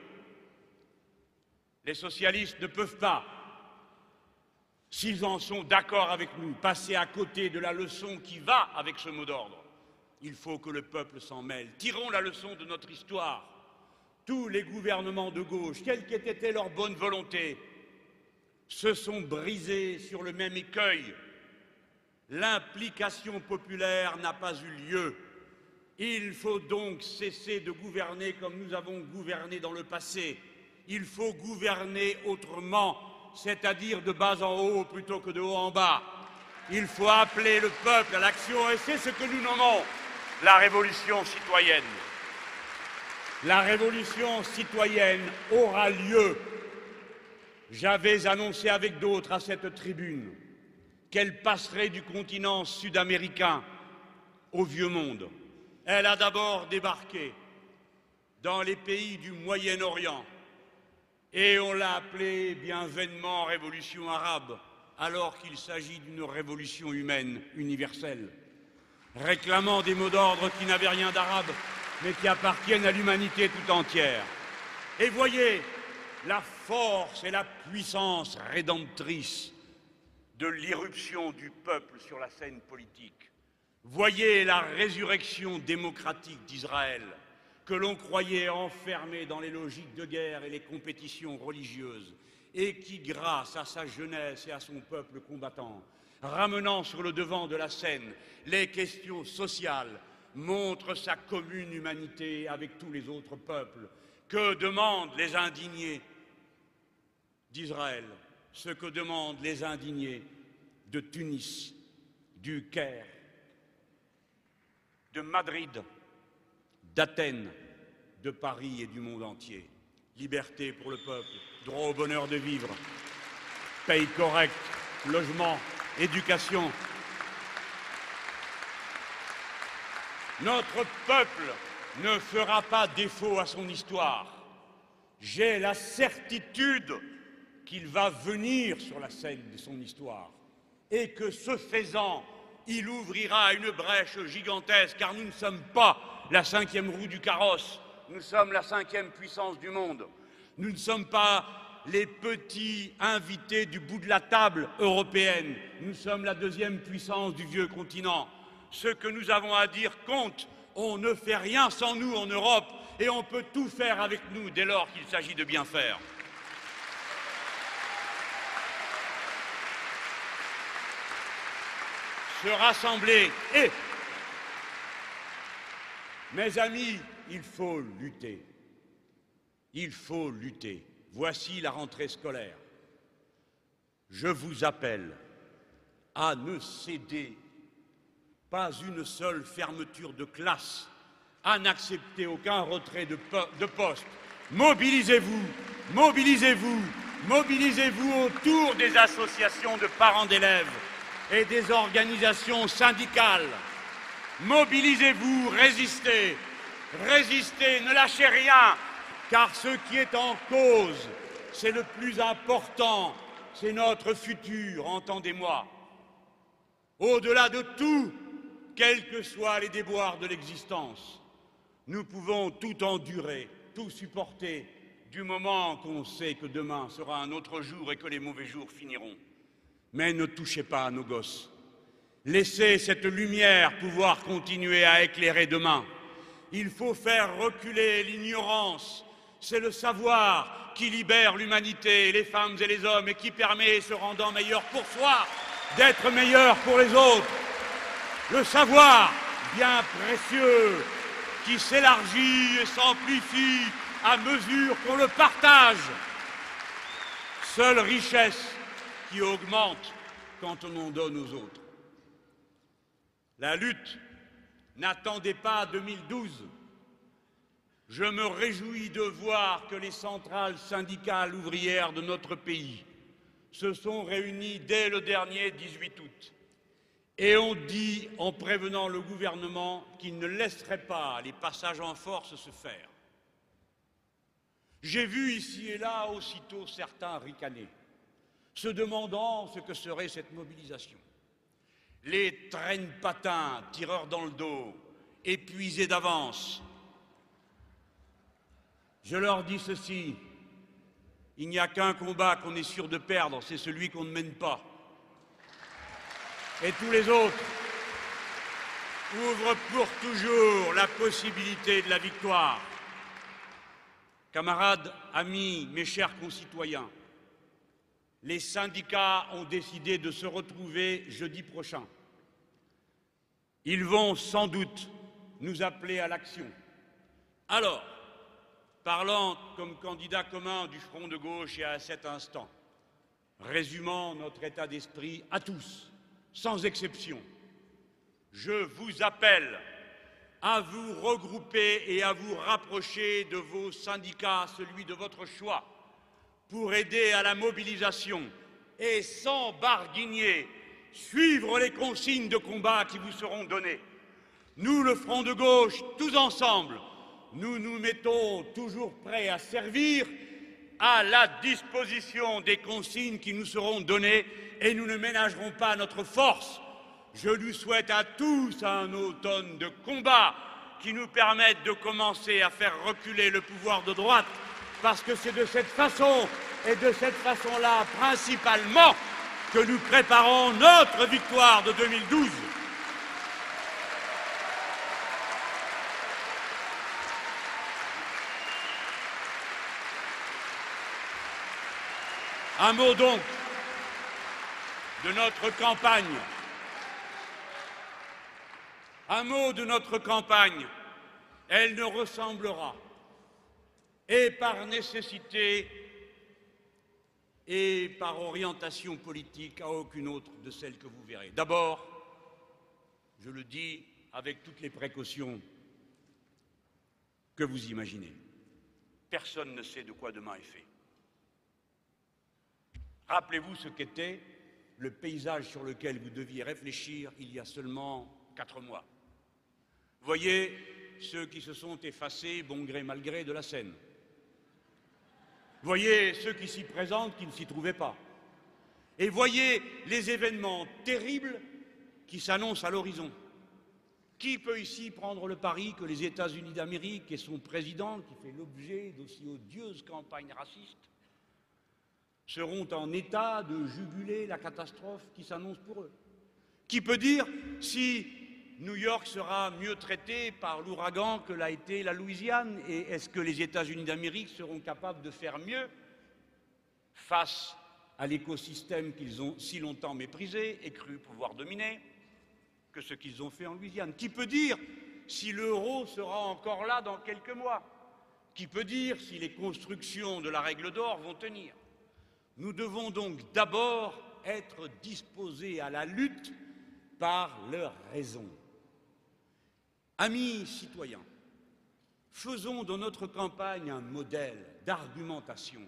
les socialistes ne peuvent pas, s'ils en sont d'accord avec nous, passer à côté de la leçon qui va avec ce mot d'ordre. Il faut que le peuple s'en mêle. Tirons la leçon de notre histoire. Tous les gouvernements de gauche, quelle qu'ait été leur bonne volonté, se sont brisés sur le même écueil. L'implication populaire n'a pas eu lieu. Il faut donc cesser de gouverner comme nous avons gouverné dans le passé. Il faut gouverner autrement, c'est-à-dire de bas en haut plutôt que de haut en bas. Il faut appeler le peuple à l'action et c'est ce que nous nommons la révolution citoyenne. La révolution citoyenne aura lieu. J'avais annoncé avec d'autres à cette tribune qu'elle passerait du continent sud-américain au vieux monde. Elle a d'abord débarqué dans les pays du Moyen-Orient et on l'a appelée bien vainement révolution arabe alors qu'il s'agit d'une révolution humaine universelle réclamant des mots d'ordre qui n'avaient rien d'arabe, mais qui appartiennent à l'humanité tout entière. Et voyez la force et la puissance rédemptrice de l'irruption du peuple sur la scène politique. Voyez la résurrection démocratique d'Israël, que l'on croyait enfermé dans les logiques de guerre et les compétitions religieuses, et qui, grâce à sa jeunesse et à son peuple combattant, ramenant sur le devant de la scène les questions sociales, montre sa commune humanité avec tous les autres peuples. Que demandent les indignés d'Israël? Ce que demandent les indignés de Tunis, du Caire, de Madrid, d'Athènes, de Paris et du monde entier. Liberté pour le peuple, droit au bonheur de vivre, paye correct, logement, éducation. Notre peuple ne fera pas défaut à son histoire. J'ai la certitude qu'il va venir sur la scène de son histoire et que ce faisant, il ouvrira une brèche gigantesque, car nous ne sommes pas la cinquième roue du carrosse, nous sommes la cinquième puissance du monde. Nous ne sommes pas les petits invités du bout de la table européenne. Nous sommes la deuxième puissance du vieux continent. Ce que nous avons à dire compte. On ne fait rien sans nous en Europe et on peut tout faire avec nous dès lors qu'il s'agit de bien faire. Se rassembler et, mes amis, il faut lutter. Il faut lutter. Voici la rentrée scolaire. Je vous appelle à ne céder pas une seule fermeture de classe, à n'accepter aucun retrait de, poste. Mobilisez-vous, mobilisez-vous, mobilisez-vous autour des associations de parents d'élèves et des organisations syndicales. Mobilisez-vous, résistez, résistez, ne lâchez rien, car ce qui est en cause, c'est le plus important, c'est notre futur, entendez-moi. Au-delà de tout, quels que soient les déboires de l'existence, nous pouvons tout endurer, tout supporter, du moment qu'on sait que demain sera un autre jour et que les mauvais jours finiront. Mais ne touchez pas à nos gosses. Laissez cette lumière pouvoir continuer à éclairer demain. Il faut faire reculer l'ignorance, c'est le savoir qui libère l'humanité, les femmes et les hommes, et qui permet, se rendant meilleur pour soi, d'être meilleur pour les autres. Le savoir, bien précieux, qui s'élargit et s'amplifie à mesure qu'on le partage. Seule richesse qui augmente quand on en donne aux autres. La lutte n'attendait pas 2012. Je me réjouis de voir que les centrales syndicales ouvrières de notre pays se sont réunies dès le dernier 18 août et ont dit, en prévenant le gouvernement, qu'ils ne laisseraient pas les passages en force se faire. J'ai vu ici et là aussitôt certains ricaner, se demandant ce que serait cette mobilisation. Les traînes patins, tireurs dans le dos, épuisés d'avance. Je leur dis ceci, il n'y a qu'un combat qu'on est sûr de perdre, c'est celui qu'on ne mène pas. Et tous les autres ouvrent pour toujours la possibilité de la victoire. Camarades, amis, mes chers concitoyens, les syndicats ont décidé de se retrouver jeudi prochain. Ils vont sans doute nous appeler à l'action. Alors, parlant comme candidat commun du Front de gauche et à cet instant, résumant notre état d'esprit à tous, sans exception, je vous appelle à vous regrouper et à vous rapprocher de vos syndicats, celui de votre choix, pour aider à la mobilisation. Et sans barguigner, suivre les consignes de combat qui vous seront données. Nous, le Front de gauche, tous ensemble, nous nous mettons toujours prêts à servir à la disposition des consignes qui nous seront données et nous ne ménagerons pas notre force. Je lui souhaite à tous un automne de combat qui nous permette de commencer à faire reculer le pouvoir de droite, parce que c'est de cette façon et de cette façon-là principalement que nous préparons notre victoire de 2012. Un mot donc de notre campagne un mot de notre campagne. Elle ne ressemblera, et par nécessité et par orientation politique, à aucune autre de celles que vous verrez. D'abord, je le dis avec toutes les précautions que vous imaginez. Personne ne sait de quoi demain est fait. Rappelez-vous ce qu'était le paysage sur lequel vous deviez réfléchir il y a seulement quatre mois. Voyez ceux qui se sont effacés, bon gré mal gré, de la scène. Voyez ceux qui s'y présentent qui ne s'y trouvaient pas. Et voyez les événements terribles qui s'annoncent à l'horizon. Qui peut ici prendre le pari que les États-Unis d'Amérique et son président, qui fait l'objet d'aussi odieuses campagnes racistes, seront en état de juguler la catastrophe qui s'annonce pour eux? Qui peut dire si New York sera mieux traité par l'ouragan que l'a été la Louisiane. Et est-ce que les États-Unis d'Amérique seront capables de faire mieux face à l'écosystème qu'ils ont si longtemps méprisé et cru pouvoir dominer que ce qu'ils ont fait en Louisiane? Qui peut dire si l'euro sera encore là dans quelques mois? Qui peut dire si les constructions de la règle d'or vont tenir? Nous devons donc d'abord être disposés à la lutte par leur raison. Amis citoyens, faisons de notre campagne un modèle d'argumentation.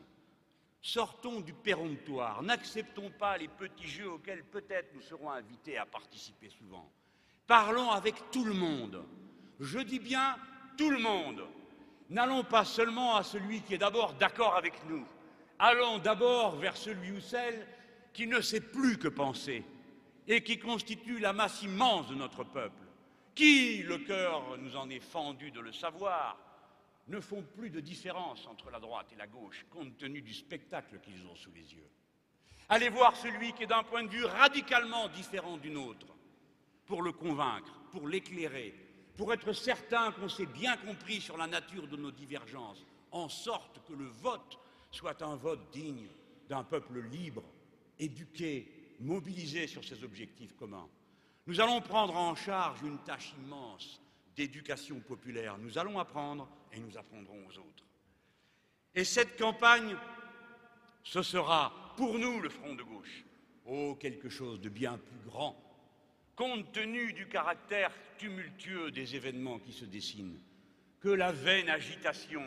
Sortons du péremptoire, n'acceptons pas les petits jeux auxquels peut-être nous serons invités à participer souvent. Parlons avec tout le monde. Je dis bien tout le monde. N'allons pas seulement à celui qui est d'abord d'accord avec nous. Allons d'abord vers celui ou celle qui ne sait plus que penser et qui constitue la masse immense de notre peuple qui, le cœur nous en est fendu de le savoir, ne font plus de différence entre la droite et la gauche, compte tenu du spectacle qu'ils ont sous les yeux. Allez voir celui qui est d'un point de vue radicalement différent du nôtre, pour le convaincre, pour l'éclairer, pour être certain qu'on s'est bien compris sur la nature de nos divergences, en sorte que le vote soit un vote digne d'un peuple libre, éduqué, mobilisé sur ses objectifs communs. Nous allons prendre en charge une tâche immense d'éducation populaire. Nous allons apprendre et nous apprendrons aux autres. Et cette campagne, ce sera pour nous le front de gauche. Oh, quelque chose de bien plus grand, compte tenu du caractère tumultueux des événements qui se dessinent, que la vaine agitation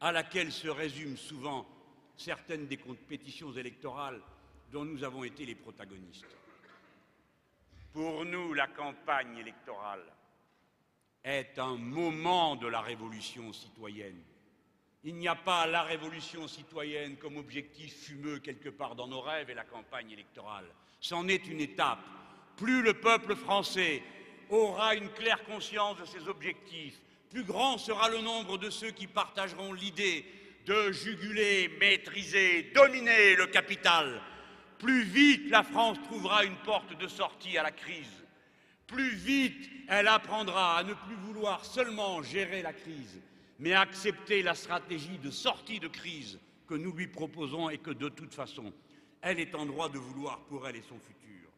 à laquelle se résument souvent certaines des compétitions électorales dont nous avons été les protagonistes. Pour nous, la campagne électorale est un moment de la révolution citoyenne. Il n'y a pas la révolution citoyenne comme objectif fumeux quelque part dans nos rêves et la campagne électorale. C'en est une étape. Plus le peuple français aura une claire conscience de ses objectifs, plus grand sera le nombre de ceux qui partageront l'idée de juguler, maîtriser, dominer le capital. Plus vite la France trouvera une porte de sortie à la crise. Plus vite elle apprendra à ne plus vouloir seulement gérer la crise, mais à accepter la stratégie de sortie de crise que nous lui proposons et que de toute façon, elle est en droit de vouloir pour elle et son futur.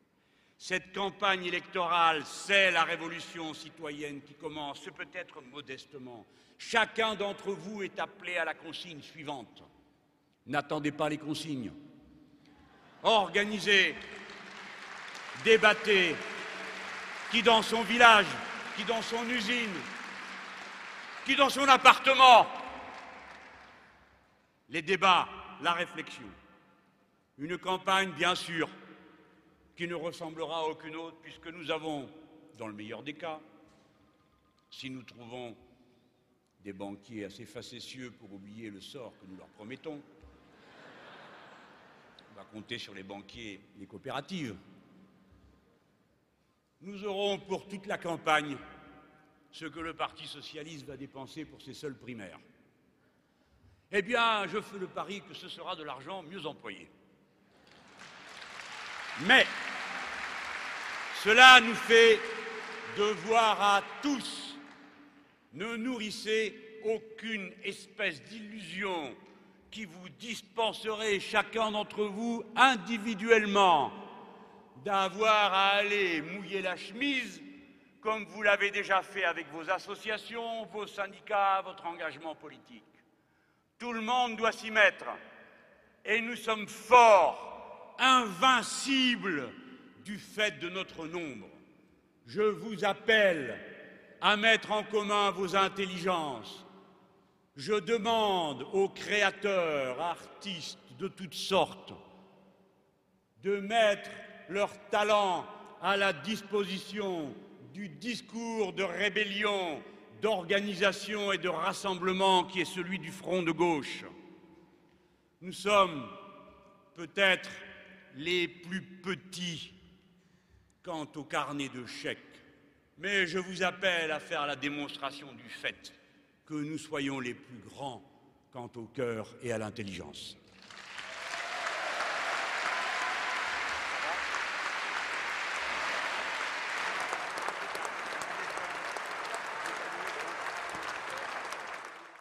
Cette campagne électorale, c'est la révolution citoyenne qui commence, peut-être modestement. Chacun d'entre vous est appelé à la consigne suivante. N'attendez pas les consignes. Organisez, débattez, qui dans son village, qui dans son usine, qui dans son appartement. Les débats, la réflexion. Une campagne, bien sûr, qui ne ressemblera à aucune autre, puisque nous avons, dans le meilleur des cas, si nous trouvons des banquiers assez facétieux pour oublier le sort que nous leur promettons, on va compter sur les banquiers les coopératives. Nous aurons pour toute la campagne ce que le Parti socialiste va dépenser pour ses seules primaires. Eh bien, je fais le pari que ce sera de l'argent mieux employé. Mais cela nous fait devoir à tous. Ne nourrissez aucune espèce d'illusion qui vous dispenserait chacun d'entre vous individuellement d'avoir à aller mouiller la chemise comme vous l'avez déjà fait avec vos associations, vos syndicats, votre engagement politique. Tout le monde doit s'y mettre. Et nous sommes forts, invincibles du fait de notre nombre. Je vous appelle à mettre en commun vos intelligences. Je demande aux créateurs, artistes de toutes sortes, de mettre leur talent à la disposition du discours de rébellion, d'organisation et de rassemblement qui est celui du front de gauche. Nous sommes peut-être les plus petits quant au carnet de chèques, mais je vous appelle à faire la démonstration du fait que nous soyons les plus grands quant au cœur et à l'intelligence.